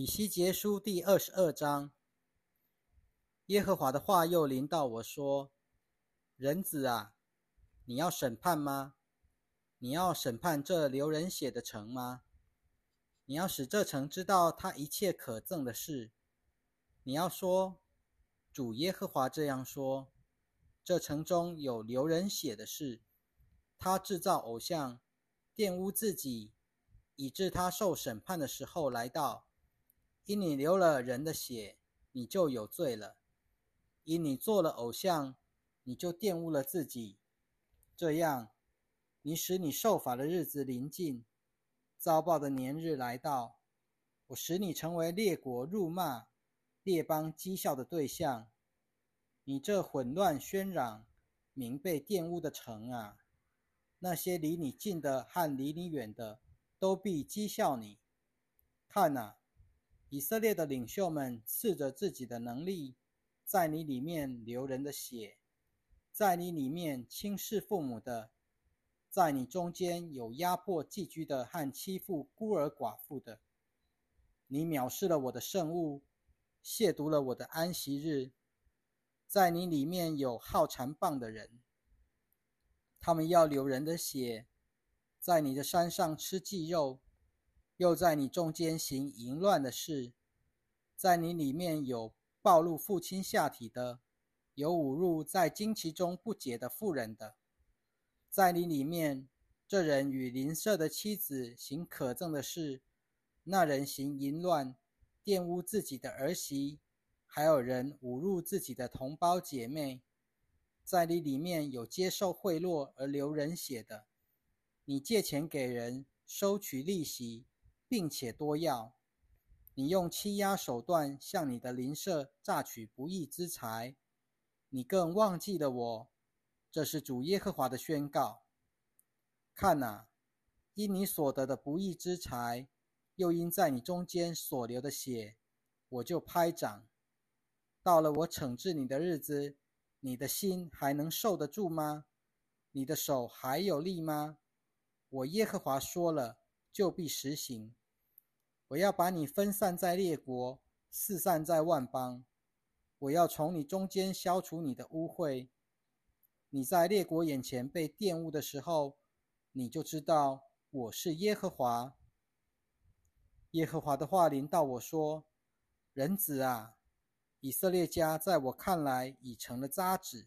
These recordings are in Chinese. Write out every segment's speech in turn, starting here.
以西结书第二十二章，耶和华的话又临到我说：“人子啊，你要审判吗？你要审判这流人血的城吗？你要使这城知道他一切可憎的事。你要说，主耶和华这样说：这城中有流人血的事，他制造偶像，玷污自己，以致他受审判的时候来到。”因你流了人的血，你就有罪了；因你做了偶像，你就玷污了自己。这样，你使你受罚的日子临近，遭报的年日来到。我使你成为列国辱骂、列邦讥笑的对象。你这混乱喧嚷、名被玷污的城啊！那些离你近的和离你远的，都必讥笑你。看哪！以色列的领袖们斥着自己的能力，在你里面流人的血，在你里面轻视父母的，在你中间有压迫寄居的和欺负孤儿寡妇的。你藐视了我的圣物，亵渎了我的安息日，在你里面有好馋棒的人，他们要流人的血，在你的山上吃祭肉。又在你中间行淫乱的事，在你里面有暴露父亲下体的，有侮辱在惊奇中不解的妇人的，在你里面，这人与邻舍的妻子行可憎的事，那人行淫乱，玷污自己的儿媳，还有人侮辱自己的同胞姐妹，在你里面有接受贿赂而流人血的，你借钱给人收取利息。并且多要，你用欺压手段向你的邻舍榨取不义之财，你更忘记了我。这是主耶和华的宣告。看哪，因你所得的不义之财，又因在你中间所流的血，我就拍掌。到了我惩治你的日子，你的心还能受得住吗？你的手还有力吗？我耶和华说了，就必实行。我要把你分散在列国，四散在万邦。我要从你中间消除你的污秽。你在列国眼前被玷污的时候，你就知道我是耶和华。耶和华的话临到我说：“人子啊，以色列家在我看来已成了渣滓，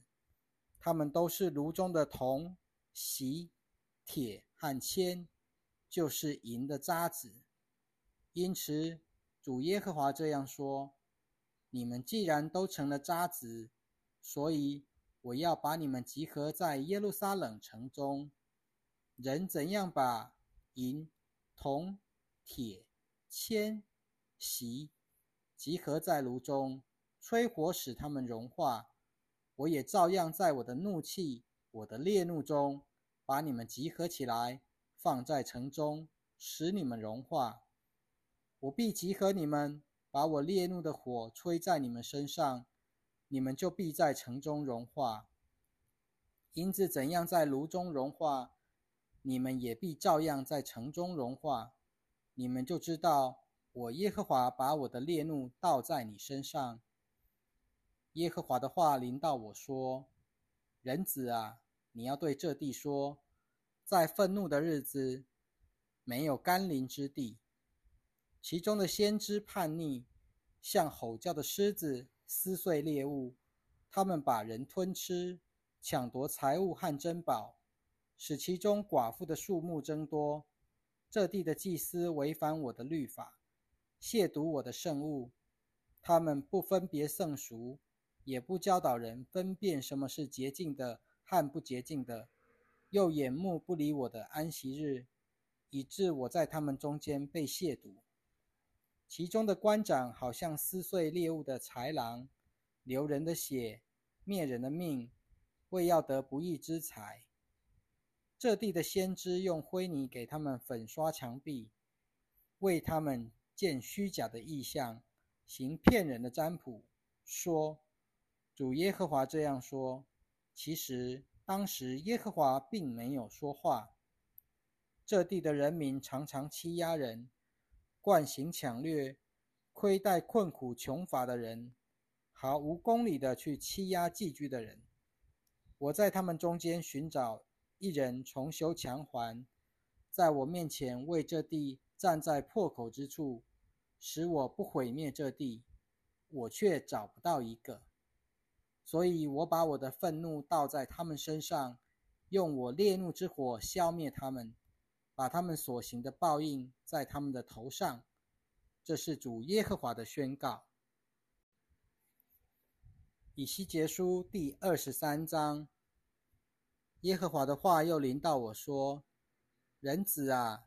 他们都是炉中的铜、锡、铁和铅，就是银的渣滓。”因此，主耶和华这样说：“你们既然都成了渣子，所以我要把你们集合在耶路撒冷城中。人怎样把银、铜、铁、铅、锡集合在炉中，吹火使它们融化，我也照样在我的怒气、我的烈怒中，把你们集合起来，放在城中，使你们融化。”我必集合你们，把我烈怒的火吹在你们身上，你们就必在城中融化。银子怎样在炉中融化，你们也必照样在城中融化。你们就知道我耶和华把我的烈怒倒在你身上。耶和华的话临到我说：“人子啊，你要对这地说，在愤怒的日子，没有甘霖之地。”其中的先知叛逆，像吼叫的狮子，撕碎猎物。他们把人吞吃，抢夺财物和珍宝，使其中寡妇的数目增多。这地的祭司违反我的律法，亵渎我的圣物。他们不分别圣俗，也不教导人分辨什么是洁净的和不洁净的，又眼目不离我的安息日，以致我在他们中间被亵渎。其中的官长好像撕碎猎物的豺狼，流人的血，灭人的命，为要得不义之财。这地的先知用灰泥给他们粉刷墙壁，为他们建虚假的意象，行骗人的占卜，说：“主耶和华这样说。”其实当时耶和华并没有说话。这地的人民常常欺压人。惯行抢掠，亏待困苦穷乏的人，毫无公理的去欺压寄居的人。我在他们中间寻找一人重修墙环，在我面前为这地站在破口之处，使我不毁灭这地，我却找不到一个。所以我把我的愤怒倒在他们身上，用我烈怒之火消灭他们，把他们所行的报应在他们的头上。这是主耶和华的宣告。以西结书第二十三章，耶和华的话又临到我说：“人子啊，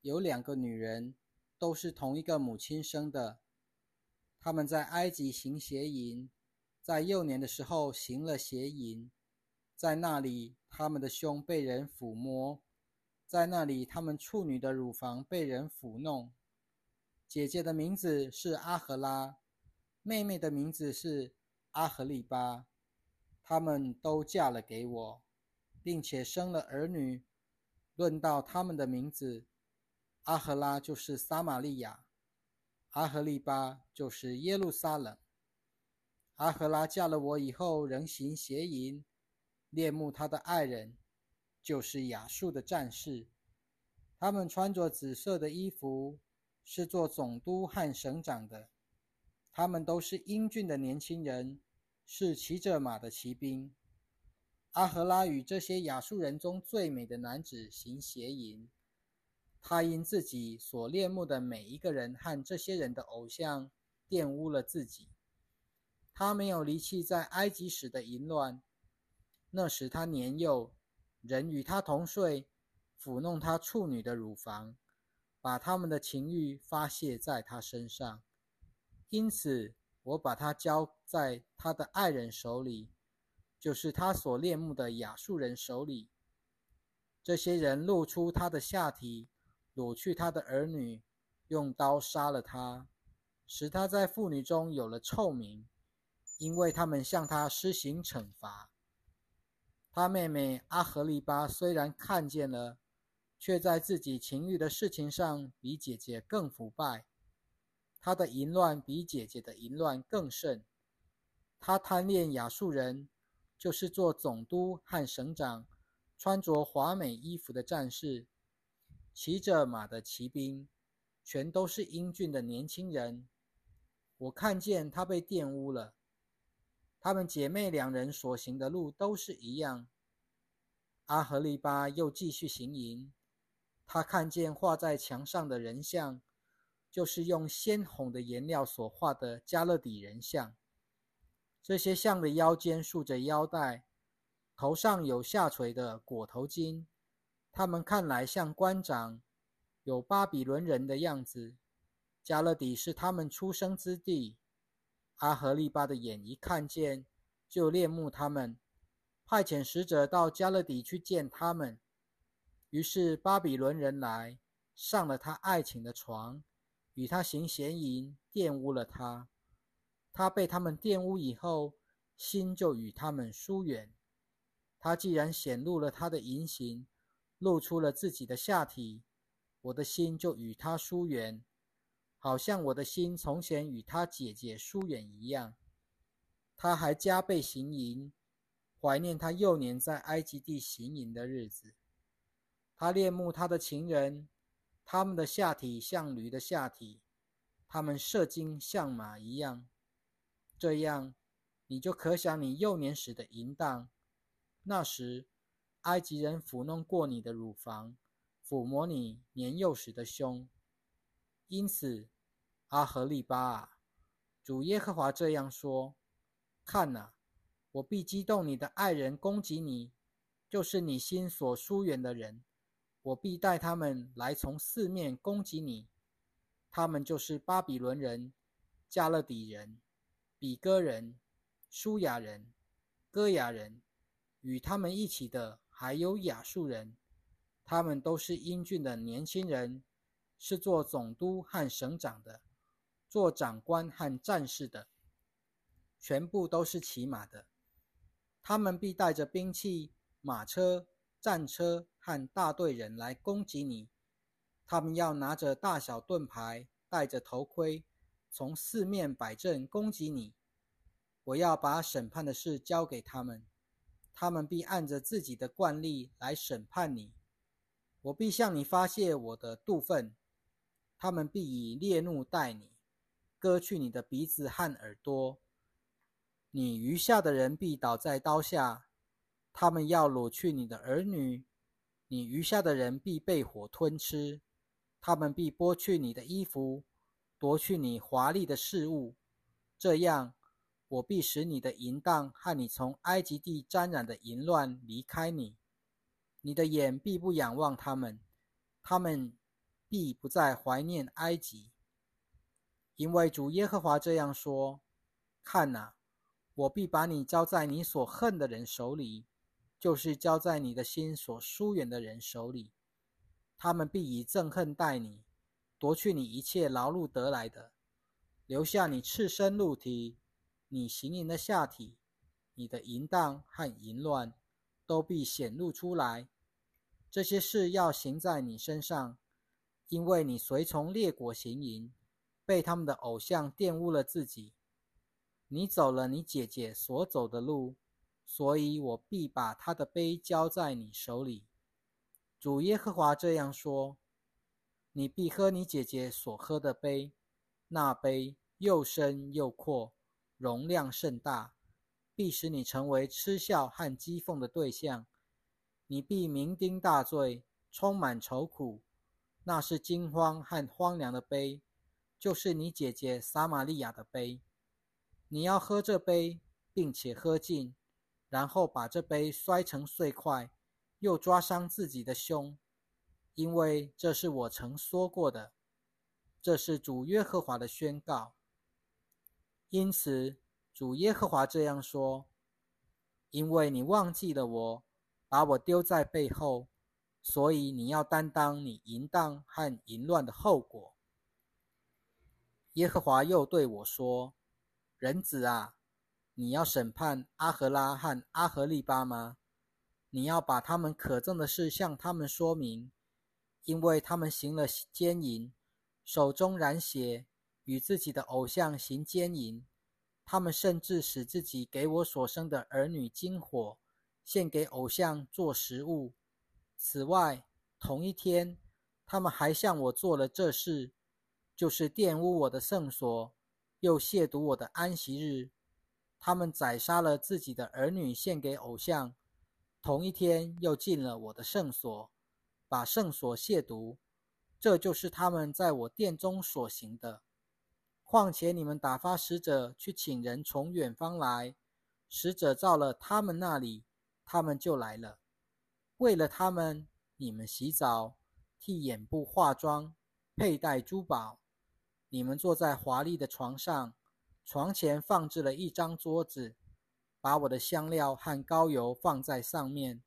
有两个女人，都是同一个母亲生的。他们在埃及行邪淫，在幼年的时候行了邪淫，在那里他们的胸被人抚摸，在那里他们处女的乳房被人抚弄。”姐姐的名字是阿赫拉，妹妹的名字是阿赫利巴，她们都嫁了给我，并且生了儿女。论到他们的名字，阿赫拉就是撒玛利亚，阿赫利巴就是耶路撒冷。阿赫拉嫁了我以后，仍行邪淫，恋慕她的爱人，就是亚述的战士。他们穿着紫色的衣服。是做总督和省长的，他们都是英俊的年轻人，是骑着马的骑兵。阿荷拉与这些亚述人中最美的男子行邪淫，他因自己所恋慕的每一个人和这些人的偶像玷污了自己。他没有离弃在埃及时的淫乱，那时他年幼，人与他同睡，抚弄他处女的乳房。把他们的情欲发泄在他身上，因此我把他交在他的爱人手里，就是他所恋慕的亚述人手里。这些人露出他的下体，掳去他的儿女，用刀杀了他，使他在妇女中有了臭名，因为他们向他施行惩罚。他妹妹阿合利巴虽然看见了。却在自己情欲的事情上比姐姐更腐败，他的淫乱比姐姐的淫乱更甚。他贪恋亚述人，就是做总督和省长，穿着华美衣服的战士，骑着马的骑兵，全都是英俊的年轻人。我看见他被玷污了。她们姐妹两人所行的路都是一样。阿合利巴又继续行营。他看见画在墙上的人像，就是用鲜红的颜料所画的加勒底人像。这些像的腰间束着腰带，头上有下垂的裹头巾。他们看来像官长，有巴比伦人的样子。加勒底是他们出生之地。阿合利巴的眼一看见，就恋慕他们，派遣使者到加勒底去见他们。于是巴比伦人来上了他爱情的床，与他行邪淫，玷污了他。他被他们玷污以后，心就与他们疏远。他既然显露了他的淫行，露出了自己的下体，我的心就与他疏远，好像我的心从前与他姐姐疏远一样。他还加倍行淫，怀念他幼年在埃及地行淫的日子。他恋慕他的情人，他们的下体像驴的下体，他们射精像马一样。这样，你就可想你幼年时的淫荡。那时，埃及人抚弄过你的乳房，抚摸你年幼时的胸。因此，阿合利巴啊，主耶和华这样说：看哪，我必激动你的爱人攻击你，就是你心所疏远的人。我必带他们来从四面攻击你，他们就是巴比伦人、加勒底人、比哥人、舒雅人、哥雅人，与他们一起的还有亚述人，他们都是英俊的年轻人，是做总督和省长的，做长官和战士的，全部都是骑马的，他们必带着兵器、马车、战车。和大队人来攻击你，他们要拿着大小盾牌，戴着头盔，从四面摆阵攻击你。我要把审判的事交给他们，他们必按着自己的惯例来审判你。我必向你发泄我的妒愤，他们必以烈怒待你，割去你的鼻子和耳朵。你余下的人必倒在刀下，他们要掳去你的儿女；你余下的人必被火吞吃，他们必剥去你的衣服，夺去你华丽的事物。这样，我必使你的淫荡和你从埃及地沾染的淫乱离开你。你的眼必不仰望他们，他们必不再怀念埃及，因为主耶和华这样说：看哪，我必把你交在你所恨的人手里，就是交在你的心所疏远的人手里。他们必以憎恨待你，夺去你一切劳碌得来的，留下你赤身露体，你行淫的下体，你的淫荡和淫乱。都必显露出来，这些事要行在你身上，因为你随从列国行淫，被他们的偶像玷污了自己。你走了你姐姐所走的路，所以我必把他的杯交在你手里。主耶和华这样说：你必喝你姐姐所喝的杯，那杯又深又阔，容量甚大。必使你成为嗤笑和讥讽的对象，你必酩酊大醉，充满愁苦。那是惊慌和荒凉的杯，就是你姐姐撒玛利亚的杯。你要喝这杯，并且喝尽，然后把这杯摔成碎块，又抓伤自己的胸，因为这是我曾说过的。这是主耶和华的宣告。因此。主耶和华这样说：“因为你忘记了我，把我丢在背后，所以你要担当你淫荡和淫乱的后果。”耶和华又对我说：“人子啊，你要审判阿和拉和阿和利巴吗？你要把他们可憎的事向他们说明，因为他们行了奸淫，手中染血，与自己的偶像行奸淫。”他们甚至使自己给我所生的儿女金火，献给偶像做食物。此外，同一天，他们还向我做了这事，就是玷污我的圣所，又亵渎我的安息日。他们宰杀了自己的儿女献给偶像，同一天又进了我的圣所，把圣所亵渎。这就是他们在我殿中所行的。况且你们打发使者去请人从远方来，使者到了他们那里，他们就来了。为了他们，你们洗澡，替眼部化妆，佩戴珠宝。你们坐在华丽的床上，床前放置了一张桌子，把我的香料和膏油放在上面。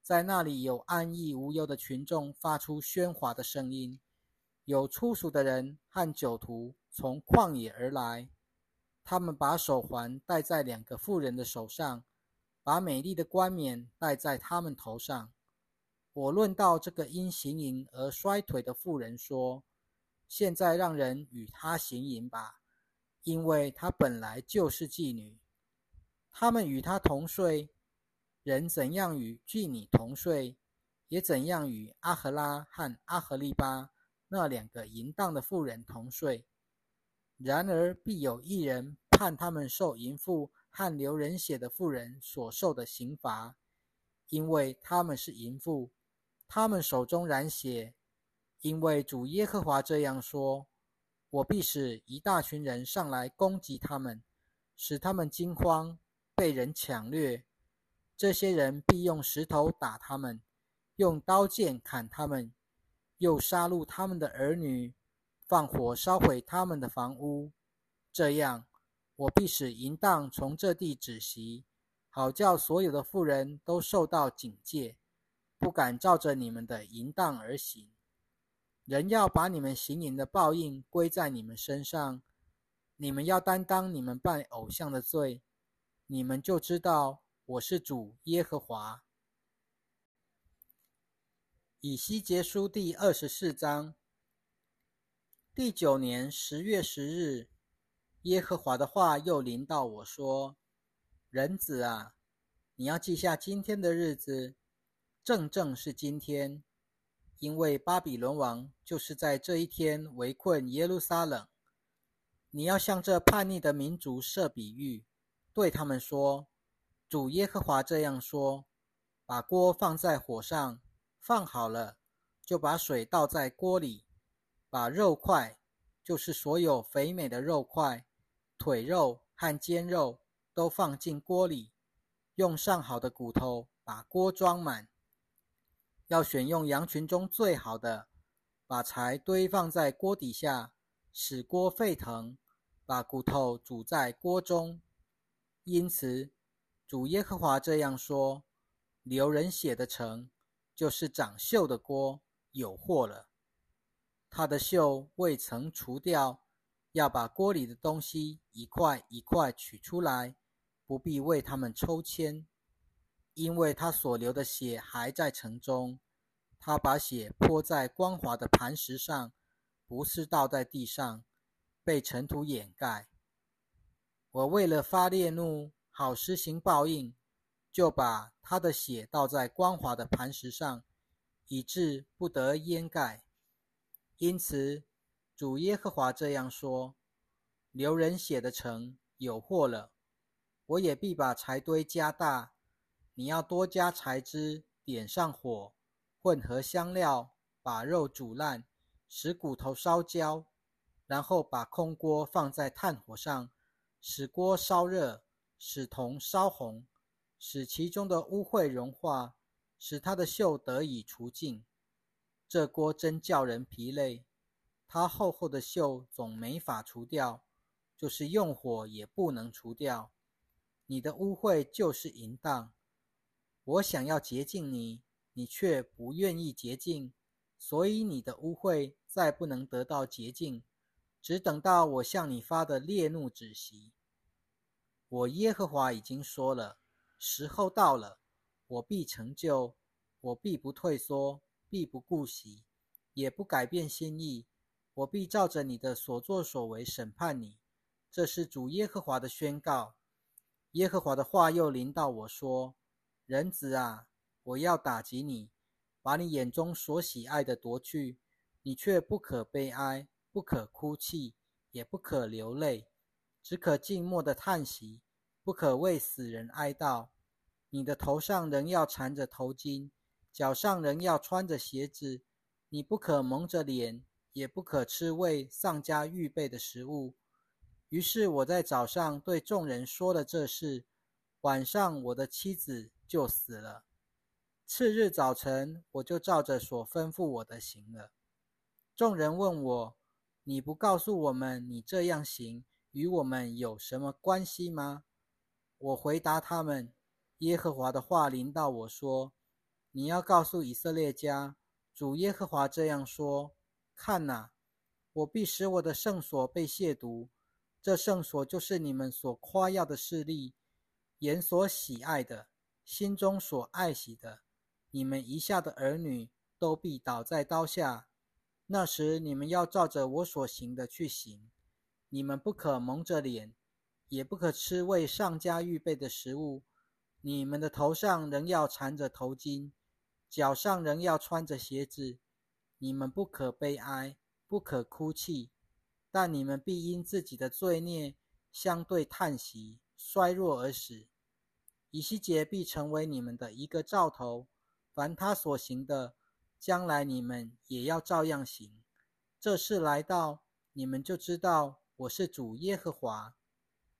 在那里有安逸无忧的群众发出喧哗的声音，有粗俗的人和酒徒。从旷野而来，他们把手环戴在两个妇人的手上，把美丽的冠冕戴在他们头上。我论到这个因行淫而衰腿的妇人说：“现在让人与她行淫吧，因为她本来就是妓女。他们与她同睡，人怎样与妓女同睡，也怎样与阿赫拉和阿赫利巴那两个淫荡的妇人同睡。”然而，必有一人判他们受淫妇和流人血的妇人所受的刑罚，因为他们是淫妇，他们手中染血。因为主耶和华这样说：我必使一大群人上来攻击他们，使他们惊慌，被人抢掠。这些人必用石头打他们，用刀剑砍他们，又杀戮他们的儿女。放火烧毁他们的房屋，这样我必使淫荡从这地止息，好叫所有的妇人都受到警戒，不敢照着你们的淫荡而行。人要把你们行淫的报应归在你们身上，你们要担当你们拜偶像的罪，你们就知道我是主耶和华。以西结书第二十四章。第九年十月十日，耶和华的话又临到我说：“人子啊，你要记下今天的日子，正正是今天，因为巴比伦王就是在这一天围困耶路撒冷。你要向这叛逆的民族设比喻，对他们说：主耶和华这样说：把锅放在火上，放好了，就把水倒在锅里。”把肉块，就是所有肥美的肉块、腿肉和肩肉，都放进锅里，用上好的骨头把锅装满。要选用羊群中最好的，把柴堆放在锅底下，使锅沸腾，把骨头煮在锅中。因此，主耶和华这样说：流人血的城，就是长锈的锅，有祸了。他的锈未曾除掉，要把锅里的东西一块一块取出来，不必为他们抽签，因为他所流的血还在城中。他把血泼在光滑的磐石上，不是倒在地上，被尘土掩盖。我为了发烈怒，好施行报应，就把他的血倒在光滑的磐石上，以致不得掩盖。因此，主耶和华这样说：“流人血的城有祸了。我也必把柴堆加大。你要多加柴枝，点上火，混合香料，把肉煮烂，使骨头烧焦，然后把空锅放在炭火上，使锅烧热，使铜烧红，使其中的污秽融化，使它的锈得以除尽。”这锅真叫人疲累，它厚厚的锈总没法除掉，就是用火也不能除掉。你的污秽就是淫荡，我想要洁净你，你却不愿意洁净，所以你的污秽再不能得到洁净，只等到我向你发的烈怒止息。我耶和华已经说了，时候到了，我必成就，我必不退缩。必不顾惜，也不改变心意。我必照着你的所作所为审判你。这是主耶和华的宣告。耶和华的话又临到我说：“人子啊，我要打击你，把你眼中所喜爱的夺去。你却不可悲哀，不可哭泣，也不可流泪，只可静默的叹息，不可为死人哀悼。你的头上仍要缠着头巾。”脚上仍要穿着鞋子，你不可蒙着脸，也不可吃为丧家预备的食物。于是我在早上对众人说了这事，晚上我的妻子就死了。次日早晨，我就照着所吩咐我的行了。众人问我：“你不告诉我们，你这样行与我们有什么关系吗？”我回答他们：“耶和华的话临到我说。”你要告诉以色列家，主耶和华这样说：看哪，我必使我的圣所被亵渎，这圣所就是你们所夸耀的势力，眼所喜爱的，心中所爱惜的，你们遗下的儿女都必倒在刀下。那时你们要照着我所行的去行，你们不可蒙着脸，也不可吃为上家预备的食物，你们的头上仍要缠着头巾。脚上仍要穿着鞋子，你们不可悲哀，不可哭泣，但你们必因自己的罪孽相对叹息，衰弱而死。以西结必成为你们的一个兆头，凡他所行的，将来你们也要照样行。这事来到，你们就知道我是主耶和华。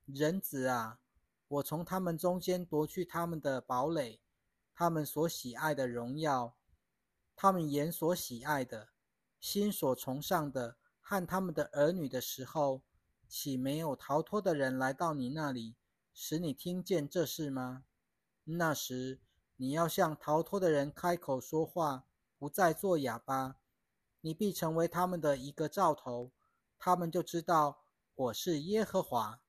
人子啊，我从他们中间夺去他们的堡垒。他们所喜爱的荣耀，他们眼所喜爱的，心所崇尚的，和他们的儿女的时候，岂没有逃脱的人来到你那里，使你听见这事吗？那时，你要向逃脱的人开口说话，不再做哑巴，你必成为他们的一个兆头，他们就知道我是耶和华。